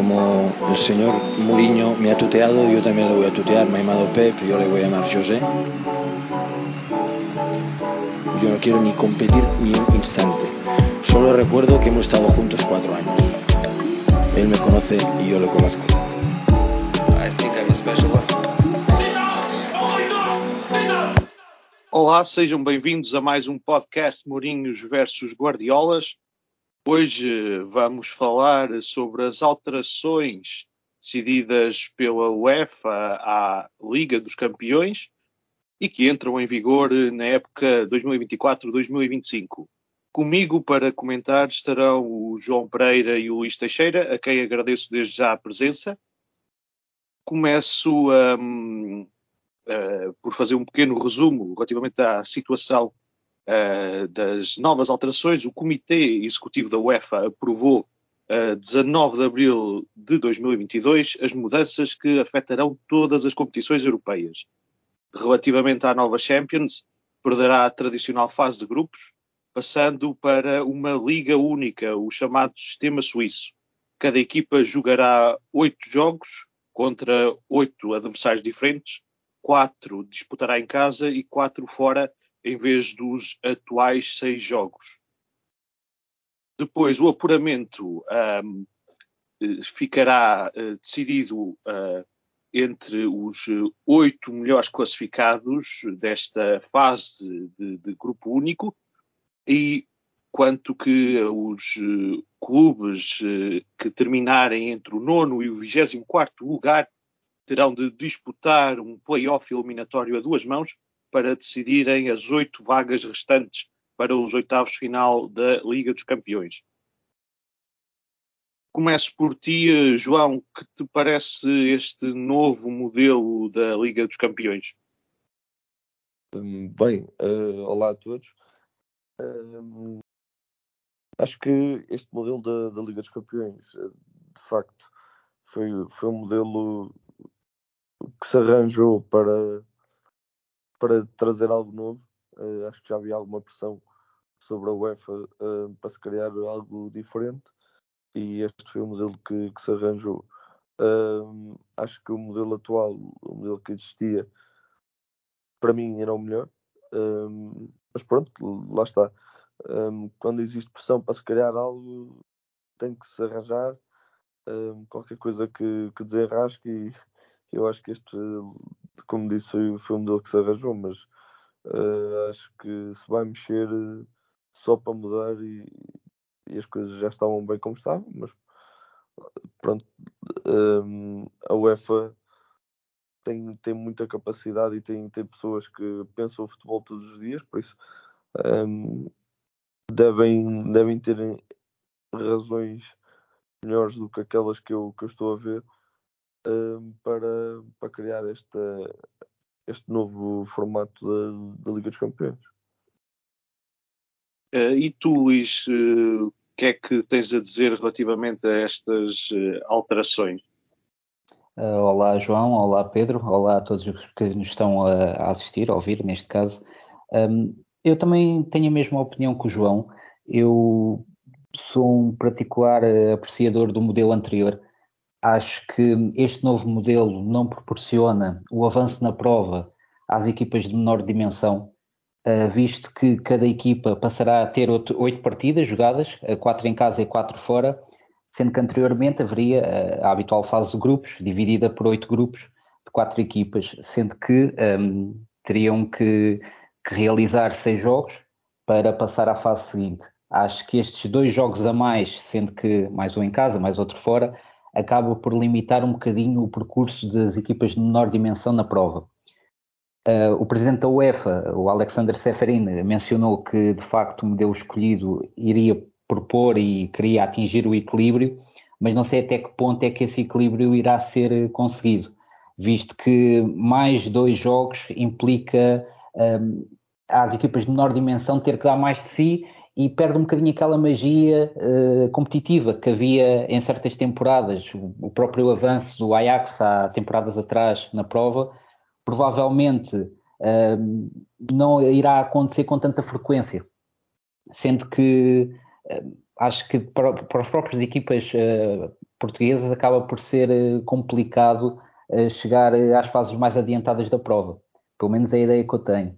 como el señor Mourinho me ha tuteado, yo también le voy a tutear. Me ha llamado Pep, yo le voy a llamar José. Yo no quiero ni competir ni un instante. Solo recuerdo que hemos estado juntos cuatro años. Él me conoce y yo lo conozco. I think I'm a special one. Olá, sejam bem-vindos a mais um podcast Mourinhos versus Guardiolas. Hoje vamos falar sobre as alterações decididas pela UEFA à Liga dos Campeões e que entram em vigor na época 2024-2025. Comigo para comentar estarão o João Pereira e o Luís Teixeira, a quem agradeço desde já a presença. Começo um, uh, por fazer um pequeno resumo relativamente à situação uh, das novas alterações. O Comitê Executivo da UEFA aprovou uh, 19 de abril de 2022 as mudanças que afetarão todas as competições europeias. Relativamente à nova Champions, perderá a tradicional fase de grupos, passando para uma liga única, o chamado sistema suíço. Cada equipa jogará oito jogos contra oito adversários diferentes, quatro disputará em casa e quatro fora, em vez dos atuais seis jogos. Depois, o apuramento um, ficará uh, decidido uh, entre os oito melhores classificados desta fase de, de grupo único e quanto que os clubes que terminarem entre o nono e o vigésimo quarto lugar terão de disputar um play-off eliminatório a duas mãos para decidirem as oito vagas restantes para os oitavos final da Liga dos Campeões. Começo por ti, João, que te parece este novo modelo da Liga dos Campeões? Bem, uh, olá a todos. Uh, acho que este modelo da, da, Liga dos Campeões, de facto, foi, foi um modelo que se arranjou para, para trazer algo novo. Uh, acho que já havia alguma pressão sobre a UEFA uh, para se criar algo diferente e este foi o modelo que, que se arranjou. Uh, acho que o modelo atual, o modelo que existia, para mim era o melhor. mas pronto, lá está. quando existe pressão para se criar algo, tem que se arranjar qualquer coisa que, que desenrasque e, eu acho que este, como disse, foi, foi um modelo que se arranjou, mas uh, acho que se vai mexer uh, só para mudar e, e, as coisas já estavam bem como estavam, mas pronto, um, a UEFA tem, tem muita capacidade e tem, tem pessoas que pensam o futebol todos os dias, por isso um, devem, devem ter razões melhores do que aquelas que eu, que eu estou a ver um, para, para criar esta, este novo formato da, da Liga dos Campeões. Uh, e tu, Luís, uh, o que é que tens a dizer relativamente a estas uh, alterações? olá, João. Olá, Pedro. Olá a todos os que nos estão a, a assistir, a ouvir, neste caso. Um, eu também tenho a mesma opinião que o João. Eu sou um particular apreciador do modelo anterior Acho que este novo modelo não proporciona o avanço na prova às equipas de menor dimensão, eh, visto que cada equipa passará a ter oito partidas jogadas, eh, quatro em casa e quatro fora, sendo que anteriormente haveria eh, a habitual fase de grupos, dividida por oito grupos de quatro equipas, sendo que um, ehm, teriam que, que realizar seis jogos para passar à fase seguinte. Acho que estes dois jogos a mais, sendo que mais um em casa, mais outro fora, acaba por limitar um bocadinho o percurso das equipas de menor dimensão na prova. Uh, o presidente da UEFA, o Alexander Seferin, mencionou que de facto o modelo escolhido iria propor e queria atingir o equilíbrio, mas não sei até que ponto é que esse equilíbrio irá ser conseguido, visto que mais dois jogos implica um, ah, às equipas de menor dimensão ter que dar mais de si e perde um bocadinho aquela magia uh, competitiva que havia em certas temporadas. O, o, próprio avanço do Ajax há temporadas atrás na prova provavelmente uh, não irá acontecer com tanta frequência, sendo que uh, acho que para, para as próprias equipas portuguesas acaba por ser eh, complicado eh, chegar às fases mais adiantadas da prova. Pelo menos é a ideia que eu tenho.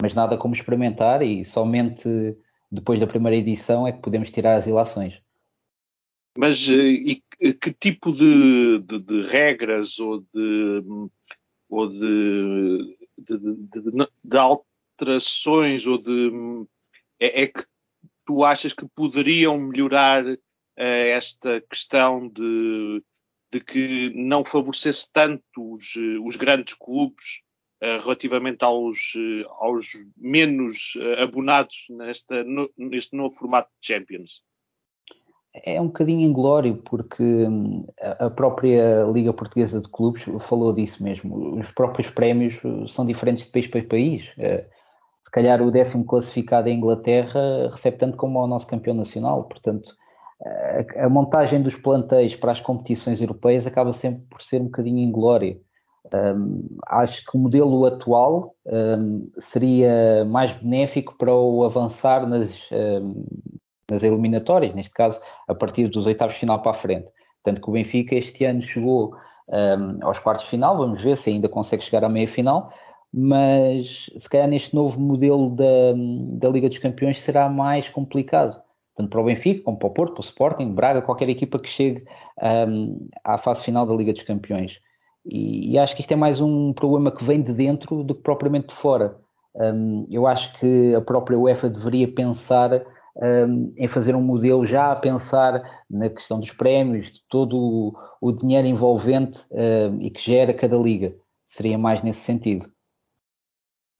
Mas nada como experimentar e somente depois da primeira edição é que podemos tirar as ilações. Mas e que tipo de, de, de regras ou de, ou de, de, alterações ou de é, é, que tu achas que poderiam melhorar uh, esta questão de, de que não favorecesse tanto os, os grandes clubes relativamente aos, uh, aos menos abonados nesta, neste novo formato de Champions? É um bocadinho inglório, porque hum, a própria Liga Portuguesa de Clubes falou disso mesmo. Os próprios prémios são diferentes de país para país se calhar o décimo classificado em Inglaterra recebe tanto como o nosso campeão nacional, portanto a, a, montagem dos plantéis para as competições europeias acaba sempre por ser um bocadinho inglória. Um, acho que o modelo atual um, seria mais benéfico para o avançar nas, um, nas eliminatórias, neste caso a partir dos oitavos de final para a frente. Tanto que o Benfica este ano chegou aos quartos de final, vamos ver se ainda consegue chegar à meia final, mas se calhar neste novo modelo da, da Liga dos Campeões será mais complicado. Tanto para o Benfica, como para o Porto, para o Sporting, Braga, qualquer equipa que chegue à fase final da Liga dos Campeões. E, e, acho que isto é mais um problema que vem de dentro do que propriamente de fora. Um, eu acho que a própria UEFA deveria pensar um, em fazer um modelo já a pensar na questão dos prémios, de todo o, o dinheiro envolvente hum, e que gera cada liga. Seria mais nesse sentido.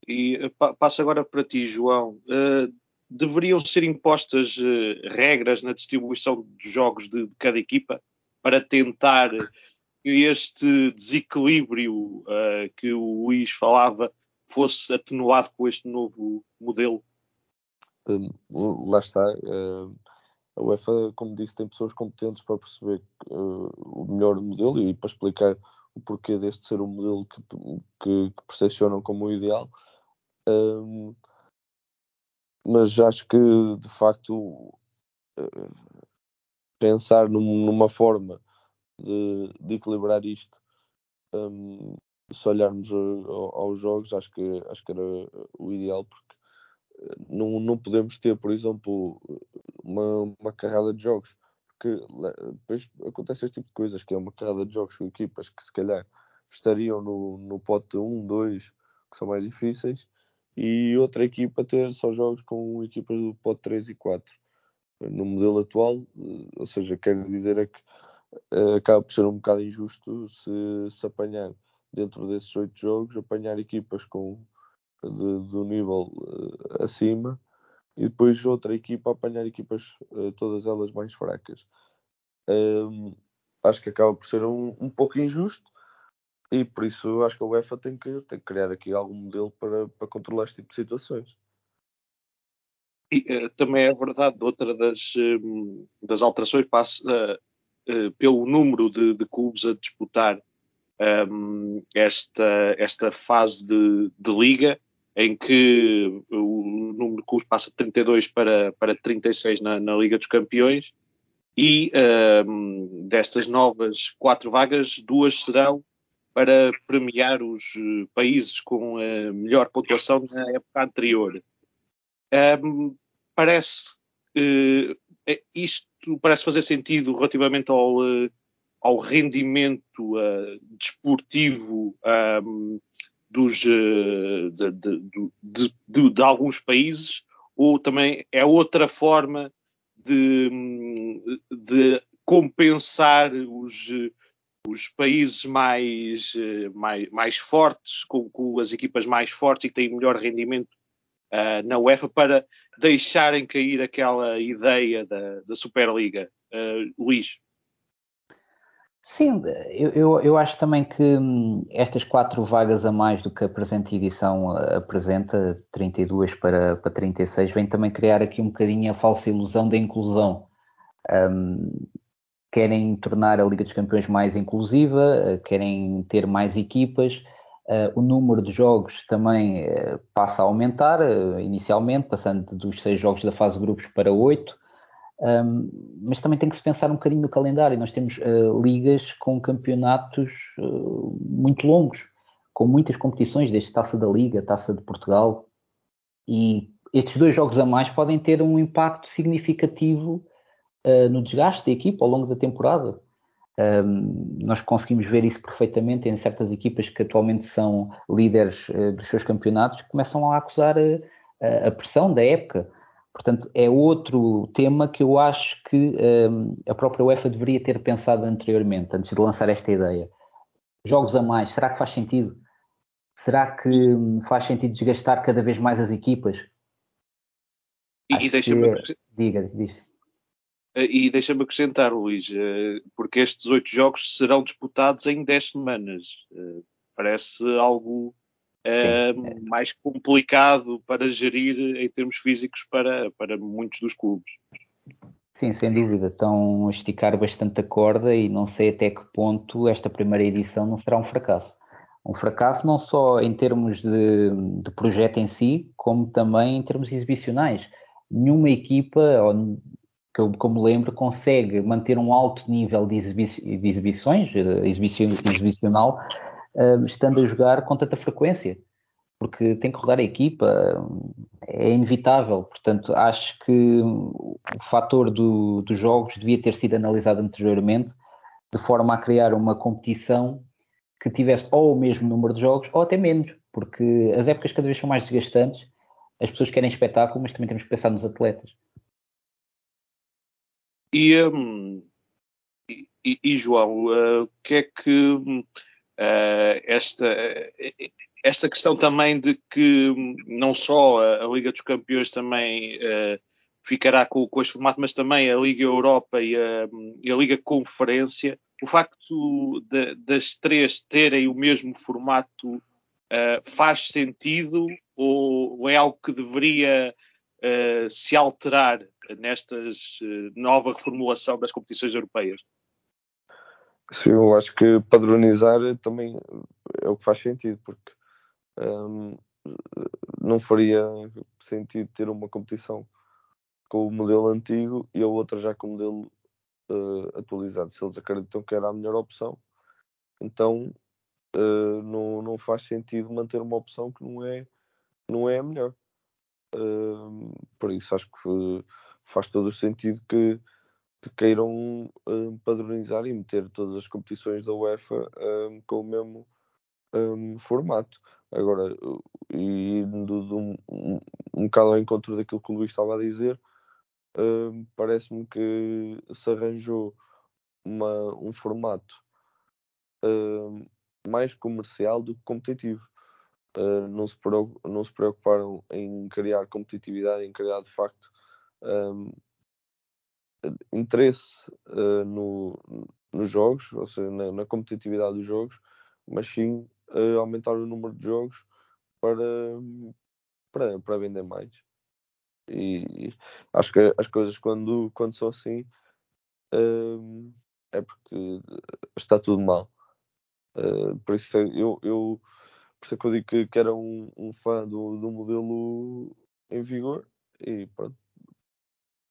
E passo agora para ti, João. Uh, deveriam ser impostas uh, regras na distribuição dos jogos de, de, cada equipa para tentar este desequilíbrio uh, que o Luís falava fosse atenuado com este novo modelo? Um, lá está. a UEFA, como disse, tem pessoas competentes para perceber o melhor modelo e para explicar o porquê deste ser o modelo que, que, que percepcionam como o ideal. Um, mas acho que de facto pensar num, numa forma de, de, equilibrar isto um, se olharmos aos jogos acho que acho que era o ideal porque eh, não, não podemos ter por exemplo uma, uma carrada de jogos porque depois acontece este tipo de coisas que é uma carrada de jogos com equipas que se calhar estariam no, no pote 1, 2 que são mais difíceis e outra equipa ter só jogos com equipas do pote 3 e 4. No modelo atual, eh, ou seja, quero dizer é que uh, acaba por ser um bocado injusto se, se apanhar dentro desses oito jogos, apanhar equipas com de, do nível uh, acima e depois outra equipa apanhar equipas uh, todas elas mais fracas. Um, acho que acaba por ser um, um pouco injusto, e por isso acho que a UEFA tem que, tem que criar aqui algum modelo para, para controlar este tipo de situações. E uh, também é verdade, outra das, um, das alterações passa uh, pelo número de, de, clubes a disputar um, esta, esta fase de, de, liga, em que o número de clubes passa de 32 para, para 36 na, na Liga dos Campeões, e um, destas novas quatro vagas, duas serão para premiar os eh, países com a melhor pontuação na época anterior. Um, parece uh, isto parece fazer sentido relativamente ao, uh, ao rendimento uh, desportivo um, dos, de, de, de, de, alguns países, ou também é outra forma de, compensar os os países mais, eh, mais, mais fortes, com, com, as equipas mais fortes e que têm melhor rendimento uh, na UEFA, para deixarem cair aquela ideia da, da Superliga. Uh, Luís. Sim, eu, eu, eu, acho também que hum, estas quatro vagas a mais do que a presente edição apresenta, 32 para, para 36, vem também criar aqui um bocadinho a falsa ilusão da inclusão. Um, querem tornar a Liga dos Campeões mais inclusiva, eh, querem ter mais equipas. Uh, o número de jogos também uh, passa a aumentar, uh, inicialmente, passando dos seis jogos da fase de grupos para oito. Um, mas também tem que se pensar um bocadinho no calendário. Nós temos uh, ligas com campeonatos uh, muito longos, com muitas competições, desde Taça da Liga, Taça de Portugal, e estes dois jogos a mais podem ter um impacto significativo uh, no desgaste da equipa ao longo da temporada. Um, nós conseguimos ver isso perfeitamente em certas equipas que atualmente são líderes dos seus campeonatos, que começam a acusar a pressão da época Portanto, é outro tema que eu acho que um, a própria UEFA deveria ter pensado anteriormente, antes de lançar esta ideia. Jogos a mais, será que faz sentido? Será que hum, faz sentido desgastar cada vez mais as equipas? E, e deixa-me. Que... Diga, diz. Eh, e deixa-me acrescentar, Luís, eh, porque estes oito jogos serão disputados em dez semanas. Eh, parece algo é, mais complicado para gerir em termos físicos para, para muitos dos clubes. Sim, sem dúvida. Estão a esticar bastante a corda e não sei até que ponto esta primeira edição não será um fracasso. Um fracasso não só em termos de, de projeto em si, como também em termos exibicionais. Nenhuma equipa, que eu como lembro, consegue manter um alto nível de, exibi de exibições, eh, exibicional, uh, estando a jogar com tanta frequência, porque tem que rodar a equipa, é inevitável. Portanto, acho que o fator do, dos jogos devia ter sido analisado anteriormente, de forma a criar uma competição que tivesse ou o mesmo número de jogos ou até menos, porque as épocas cada vez são mais desgastantes, as pessoas querem espetáculo, mas também temos que pensar nos atletas. E, um, e, e, João, uh, o que é que uh, esta, esta questão também de que não só a, Liga dos Campeões também uh, ficará com, com este formato, mas também a Liga Europa e a, e a Liga Conferência, o facto de, das três terem o mesmo formato uh, faz sentido ou, ou, é algo que deveria uh, se alterar nestas nova reformulação das competições europeias? Sim, eu acho que padronizar também é o que faz sentido, porque um, não faria sentido ter uma competição com o modelo antigo e a outra já com o modelo uh, atualizado. Se eles acreditam que era a melhor opção, então uh, não, não faz sentido manter uma opção que não é, não é a melhor. Uh, por isso acho que faz todo o sentido que que queiram um, padronizar e meter todas as competições da UEFA um, com o mesmo um, formato. Agora, indo um, um, um bocado ao encontro daquilo que o Luís estava a dizer, parece-me que se arranjou uma, um formato mais comercial do que competitivo. Uh, não, se não se preocuparam em criar competitividade, em criar de facto um, interesse uh, no, nos jogos, ou seja, na, na, competitividade dos jogos, mas sim uh, aumentar o número de jogos para, para, para vender mais. E, e acho que as coisas quando, quando são assim é porque está tudo mal. por isso eu, eu por isso é que eu digo que, que era um, um fã do, do modelo em vigor e pronto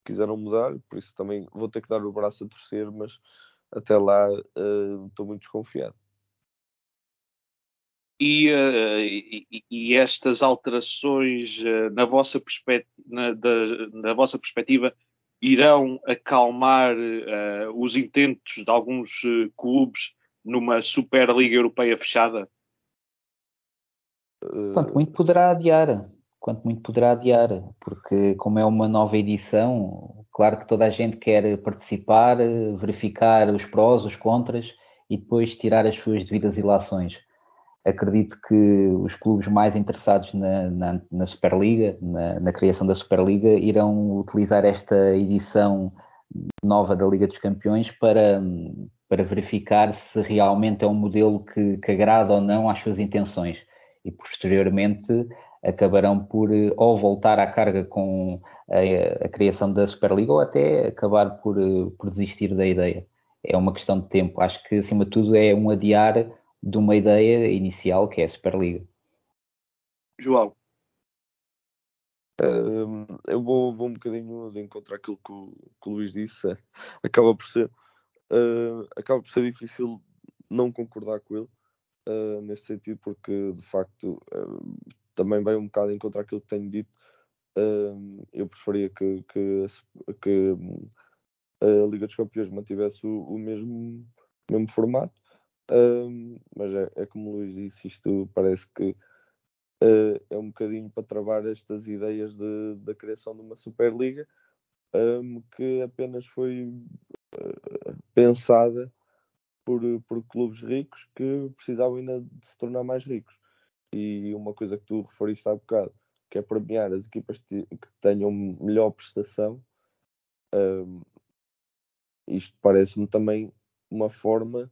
quiseram mudar, por isso também vou ter que dar o braço a torcer, mas até lá uh, estou muito desconfiado. E, uh, e, e, estas alterações, uh, na, vossa na, da, na, vossa perspectiva, irão acalmar os intentos de alguns clubes numa Superliga Europeia fechada? Quanto muito poderá adiar quanto muito poderá adiar, porque como é uma nova edição, claro que toda a gente quer participar, verificar os prós, os contras e depois tirar as suas devidas ilações. Acredito que os clubes mais interessados na, na, na Superliga, na, na, criação da Superliga, irão utilizar esta edição nova da Liga dos Campeões para, para verificar se realmente é um modelo que, que agrada ou não às suas intenções e posteriormente acabarão por eh, ou voltar à carga com a, a criação da Superliga ou até acabar por, eh, por desistir da ideia. É uma questão de tempo. Acho que, acima de tudo, é um adiar de uma ideia inicial que é a Superliga. João. Um, eu vou, vou um bocadinho de encontrar aquilo que o, que o Luís disse. É, acaba por ser uh, acaba por ser difícil não concordar com ele uh, neste sentido, porque de facto uh, também vai um bocado encontrar aquilo que tenho dito. eu preferia que, que, que a Liga dos Campeões mantivesse o, o mesmo, mesmo formato. mas é, é, como o Luís disse, isto parece que uh, é um bocadinho para travar estas ideias de, da criação de uma Superliga que apenas foi uh, pensada por, por clubes ricos que precisavam ainda de se tornar mais ricos. E uma coisa que tu referiste há bocado, que é premiar as equipas que tenham melhor prestação, um, isto parece-me também uma forma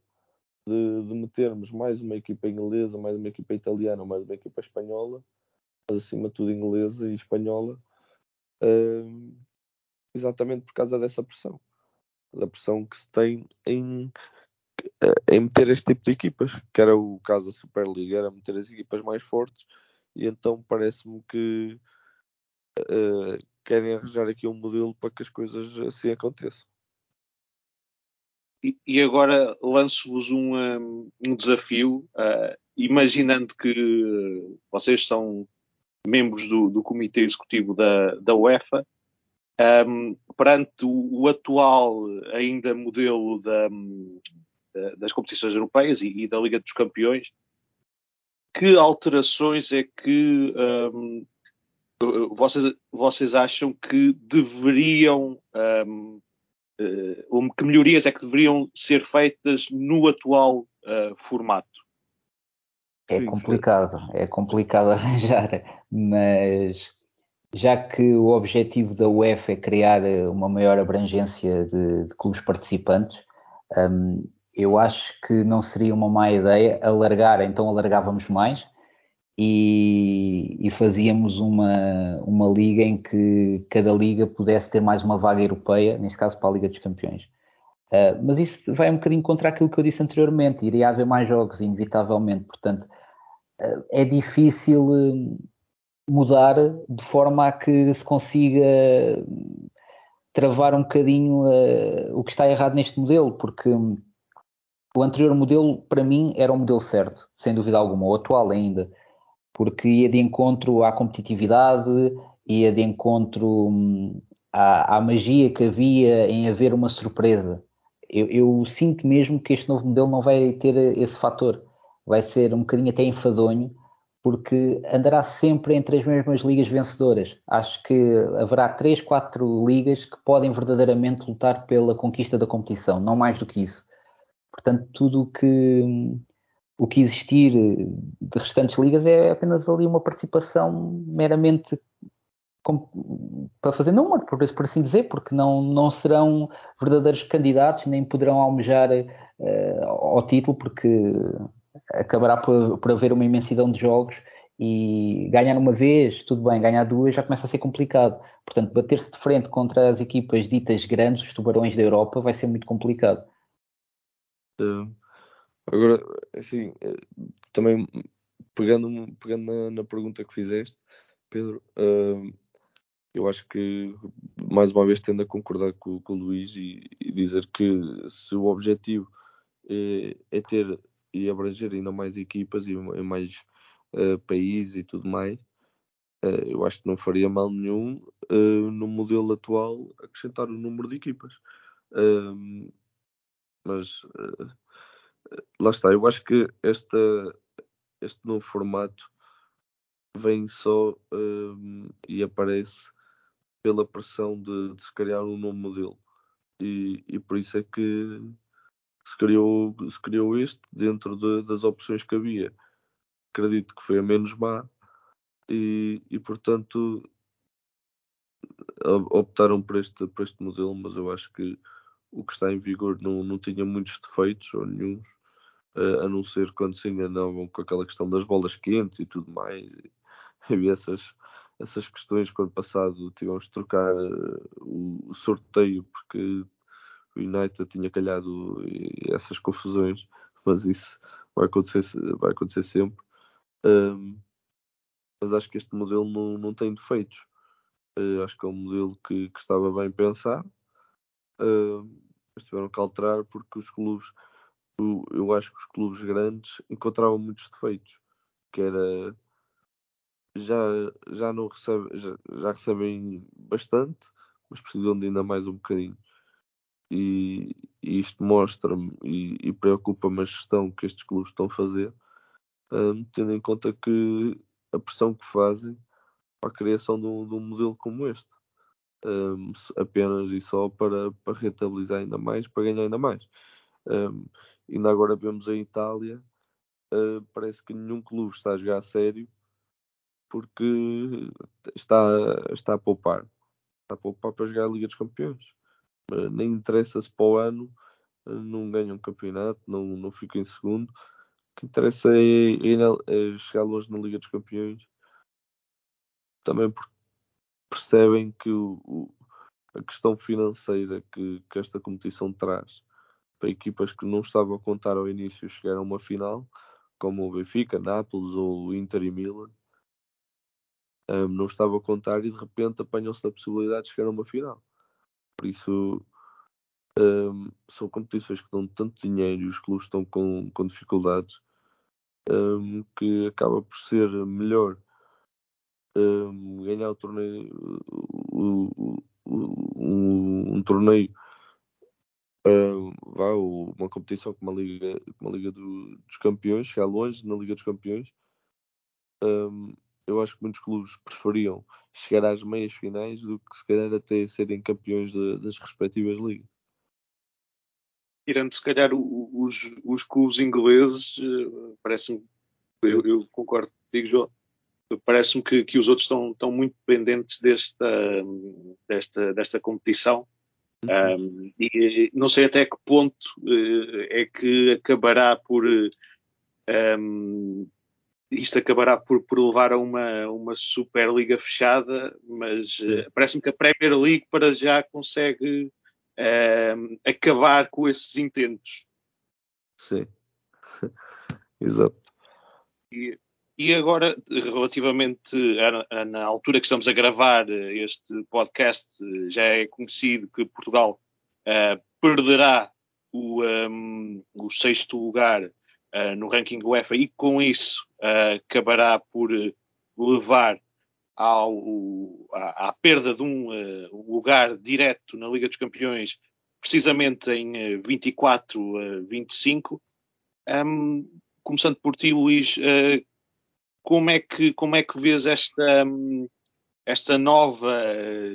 de, de, metermos mais uma equipa inglesa, mais uma equipa italiana, mais uma equipa espanhola, mas acima de tudo inglesa e espanhola, uh, exatamente por causa dessa pressão, da pressão que se tem em, em meter este tipo de equipas, que era o caso da Superliga, era meter as equipas mais fortes, e então parece-me que uh, querem arranjar aqui um modelo para que as coisas assim aconteçam. E, agora lanço-vos um, um, desafio, uh, imaginando que vocês são membros do, do Comitê Executivo da, da UEFA, um, perante o, o, atual ainda modelo da, das competições europeias e, e, da Liga dos Campeões, que alterações é que um, vocês, vocês acham que deveriam um, uh, que melhorias é que deveriam ser feitas no atual uh, formato? É complicado, é complicado arranjar, mas já que o objetivo da UEFA é criar uma maior abrangência de, de clubes participantes, um, eu acho que não seria uma má ideia alargar, então alargávamos mais e, e, fazíamos uma, uma liga em que cada liga pudesse ter mais uma vaga europeia, neste caso para a Liga dos Campeões. Uh, mas isso vai um bocadinho contra aquilo que eu disse anteriormente, iria haver mais jogos, inevitavelmente, portanto uh, é difícil uh, mudar de forma a que se consiga travar um bocadinho o que está errado neste modelo, porque o anterior modelo, para mim, era o modelo certo, sem dúvida alguma, o atual ainda porque ia de encontro à competitividade, ia de encontro hum, à, à magia que havia em haver uma surpresa. Eu, eu, sinto mesmo que este novo modelo não vai ter esse fator, vai ser um bocadinho até enfadonho, porque andará sempre entre as mesmas ligas vencedoras. Acho que haverá três, quatro ligas que podem verdadeiramente lutar pela conquista da competição, não mais do que isso. Portanto, tudo o que o que existir de restantes ligas é apenas ali uma participação meramente para fazer número, por, por assim dizer, porque não, não serão verdadeiros candidatos nem poderão almejar uh, ao título, porque acabará por, por haver uma imensidão de jogos e ganhar uma vez, tudo bem, ganhar duas já começa a ser complicado. Portanto, bater-se de frente contra as equipas ditas grandes, os tubarões da Europa, vai ser muito complicado. Agora, assim, eh, também pegando, pegando na, na pergunta que fizeste, Pedro, uh, eu acho que mais uma vez tendo a concordar com, com o Luís e, e, dizer que se o objetivo é, é, ter e abranger ainda mais equipas e, mais uh, países e tudo mais, uh, eu acho que não faria mal nenhum no modelo atual acrescentar o número de equipas. Mas lá está, eu acho que este novo formato vem só um, e aparece pela pressão de, de, se criar um novo modelo. E, e por isso é que se criou, se criou este dentro de, das opções que havia. Acredito que foi a menos má e, e portanto optaram por este, por este modelo, mas eu acho que o que está em vigor não, não tinha muitos defeitos ou nenhum uh, a não ser quando se enganavam com aquela questão das bolas quentes e tudo mais. E havia essas, essas questões quando passado tivemos de trocar o, o, sorteio porque o United tinha calhado essas confusões, mas isso vai acontecer, vai acontecer sempre. Um, mas acho que este modelo não, não tem defeitos. Uh, acho que é um modelo que, que estava bem pensado. Mas tiveram que alterar porque os clubes, eu, acho que os clubes grandes encontravam muitos defeitos, que era já, já não recebe, já, já recebem bastante, mas precisam de ainda mais um bocadinho. E, e isto mostra-me e, e preocupa-me a gestão que estes clubes estão a fazer, um, tendo em conta que a pressão que fazem para a criação de um, de um modelo como este. Um, apenas e só para, para rentabilizar ainda mais, para ganhar ainda mais. Um, ainda agora vemos a Itália, uh, parece que nenhum clube está a jogar a sério porque está, está a poupar. Está a poupar para jogar a Liga dos Campeões. Uh, nem interessa se para o ano uh, não ganham um campeonato, não, não fica em segundo. O que interessa é, é, é chegar longe na Liga dos Campeões. Também porque percebem que o, o, a questão financeira que, que esta competição traz para equipas que não estavam a contar ao início chegar a uma final, como o Benfica, Nápoles ou Inter e Milan, um, não estava a contar e de repente apanham-se a possibilidade de chegar a uma final. Por isso um, são competições que dão tanto dinheiro e os clubes estão com, com dificuldades um, que acaba por ser melhor ganhar o torneio um, um, torneio vá, uma competição como a Liga, como a Liga do, dos Campeões, chegar longe na Liga dos Campeões. Um, eu acho que muitos clubes preferiam chegar às meias finais do que se calhar até serem campeões de, das respectivas ligas. Tirando se calhar os, os clubes ingleses, eh, parece-me, eu, eu, concordo contigo, João, parece-me que, que, os outros estão, estão muito dependentes desta, desta, desta competição. Uhum. Um, e não sei até que ponto uh, é que acabará por um, isto acabará por, por, levar a uma, uma Superliga fechada, mas uh, parece-me que a Premier League para já consegue uh, acabar com esses intentos. Sim, exato. E, e agora, relativamente a, na altura que estamos a gravar este podcast, já é conhecido que Portugal uh, perderá o, um, o sexto lugar uh, no ranking UEFA e com isso uh, acabará por levar ao, à, à, perda de um lugar direto na Liga dos Campeões, precisamente em uh, 24 a 25. Um, começando por ti, Luís, como, é que, como é que vês esta, um, esta nova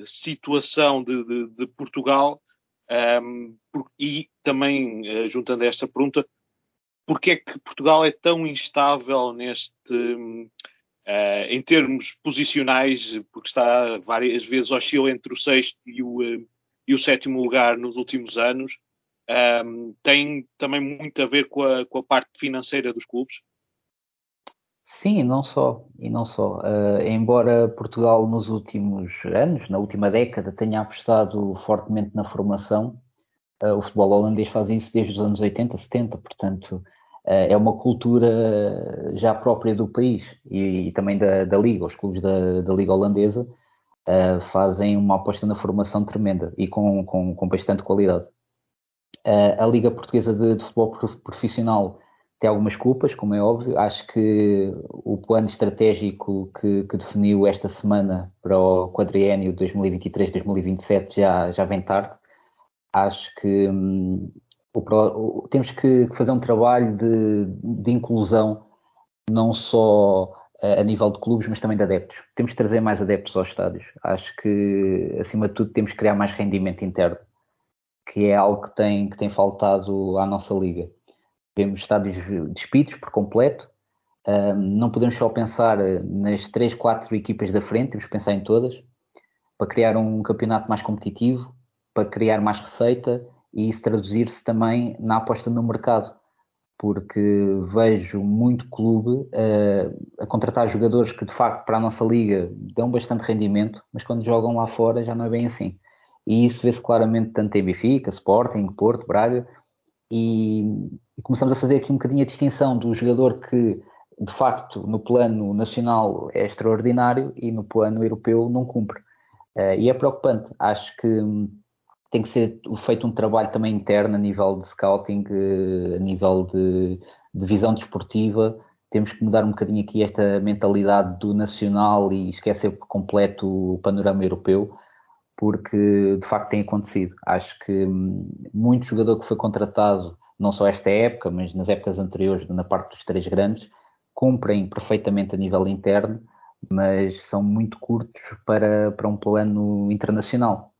situação de, de, de Portugal? Um, e também, juntando a esta pergunta, porque é que Portugal é tão instável neste, uh, em termos posicionais, porque está várias vezes oscila entre o sexto e o, uh, e o sétimo lugar nos últimos anos. Um, tem também muito a ver com a, com a, parte financeira dos clubes? Sim, não só, e não só. Uh, embora Portugal nos últimos anos, na última década, tenha apostado fortemente na formação, uh, o futebol holandês faz isso desde os anos 80, 70, portanto eh, é uma cultura já própria do país e, e também da, da, Liga. Os clubes da, da Liga Holandesa uh, fazem uma aposta na formação tremenda e com, com, com bastante qualidade. Uh, a Liga Portuguesa de, de, Futebol Profissional tem algumas culpas, como é óbvio. Acho que o plano estratégico que, que definiu esta semana para o quadriênio 2023-2027 já, já vem tarde. Acho que hum, o, temos que fazer um trabalho de, de inclusão, não só a, a nível de clubes, mas também de adeptos. Temos que trazer mais adeptos aos estádios. Acho que, acima de tudo, temos que criar mais rendimento interno, que é algo que tem, que tem faltado à nossa liga. Temos estádios despidos por completo. Não podemos só pensar nas três, quatro equipas da frente, temos que pensar em todas, para criar um campeonato mais competitivo, para criar mais receita e isso traduzir-se também na aposta no mercado, porque vejo muito clube uh, a contratar jogadores que de facto para a nossa liga dão bastante rendimento, mas quando jogam lá fora já não é bem assim. E isso vê-se claramente tanto em Benfica, Sporting, Porto, Braga, e, e começamos a fazer aqui um bocadinho a distinção do jogador que de facto no plano nacional é extraordinário e no plano europeu não cumpre. Uh, e é preocupante. Acho que hum, tem que ser feito um trabalho também interno a nível de scouting, uh, a nível de, de visão desportiva. Temos que mudar um bocadinho aqui esta mentalidade do nacional e esquecer por completo o panorama europeu, porque de facto tem acontecido. Acho que hum, muito jogador que foi contratado, não só esta época, mas nas épocas anteriores, na parte dos três grandes, cumprem perfeitamente a nível interno mas são muito curtos para, para um plano internacional.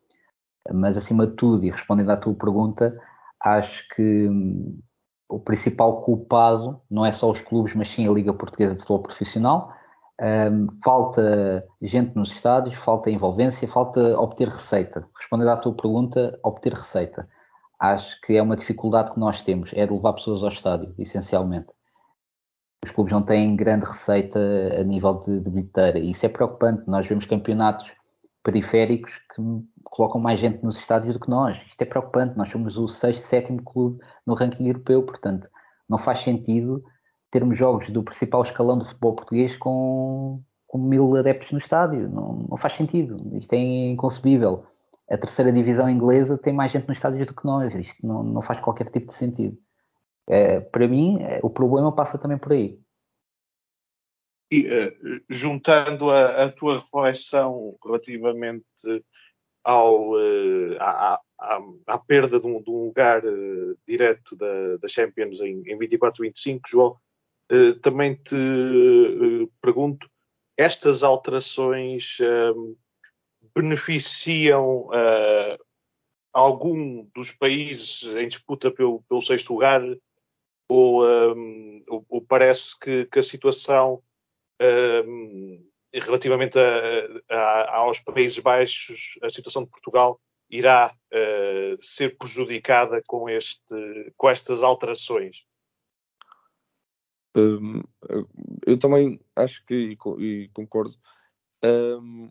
Mas, acima de tudo, e respondendo à tua pergunta, acho que hum, o principal culpado não é só os clubes, mas sim a Liga Portuguesa de Futebol Profissional. Um, falta gente nos estádios, falta envolvência, falta obter receita. Respondendo à tua pergunta, obter receita. Acho que é uma dificuldade que nós temos, é de levar pessoas ao estádio, essencialmente os clubes não têm grande receita a nível de, de bilheteira. E isso é preocupante. Nós vemos campeonatos periféricos que colocam mais gente nos estádios do que nós. Isto é preocupante. Nós somos o sexto, sétimo clube no ranking europeu, portanto, não faz sentido termos jogos do principal escalão do futebol português com, com mil adeptos no estádio. Não, não faz sentido. Isto é inconcebível. A terceira divisão inglesa tem mais gente nos estádios do que nós. Isto não, não faz qualquer tipo de sentido. É, para mim, é, o problema passa também por aí. E uh, juntando a, a, tua reflexão relativamente ao, uh, à, à, à, perda de um, de um lugar uh, direto da, da Champions em, em 24-25, João, também te pergunto, estas alterações beneficiam algum dos países em disputa pelo, pelo sexto lugar ou, um, ou, parece que, que, a situação um, relativamente a, a, aos Países Baixos, a situação de Portugal irá uh, ser prejudicada com, este, com estas alterações? Um, eu também acho que e, e concordo, um,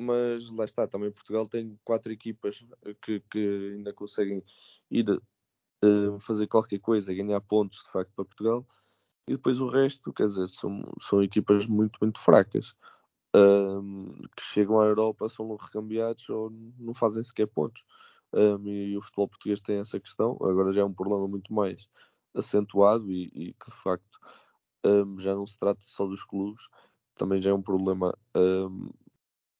mas lá está, também Portugal tem quatro equipas que, que ainda conseguem ir uh, fazer qualquer coisa, ganhar pontos de facto para Portugal. E depois o resto, quer dizer, são, são equipas muito, muito fracas. Um, que chegam à Europa, são recambiados ou não fazem sequer pontos. Um, e, o futebol português tem essa questão. Agora já é um problema muito mais acentuado e, e que de facto um, já não se trata só dos clubes, também já é um problema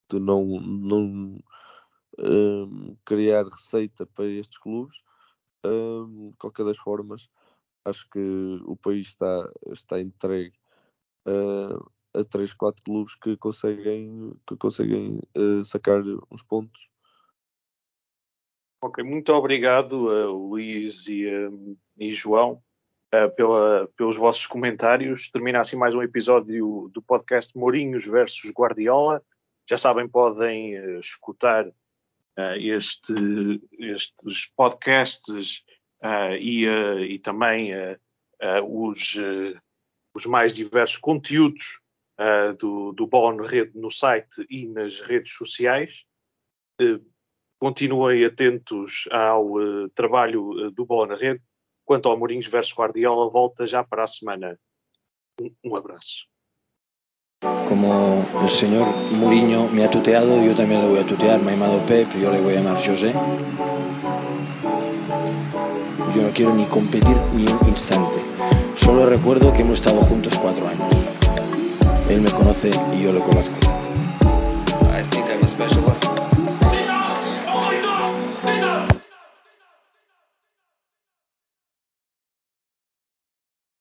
de não, não criar receita para estes clubes de qualquer das formas, acho que o país está, está entregue uh, a 3, 4 clubes que conseguem, que conseguem uh, sacar uns pontos. Ok, muito obrigado, uh, Luís e, um, e João, pela, pelos vossos comentários. Termina assim mais um episódio do podcast Mourinhos versus Guardiola. Já sabem, podem escutar uh, este, estes podcasts uh, e, uh, e, também os, os, mais diversos conteúdos do, do Bola Rede no site e nas redes sociais. continuem atentos ao trabalho do Bola Rede. Quanto ao Mourinhos versus Guardiola, volta já para a semana. um, um abraço. Como el señor Muriño me ha tuteado, yo también le voy a tutear. Me ha llamado Pep, yo le voy a llamar José. Yo no quiero ni competir ni un instante. Solo recuerdo que hemos estado juntos cuatro años. Él me conoce y yo lo conozco.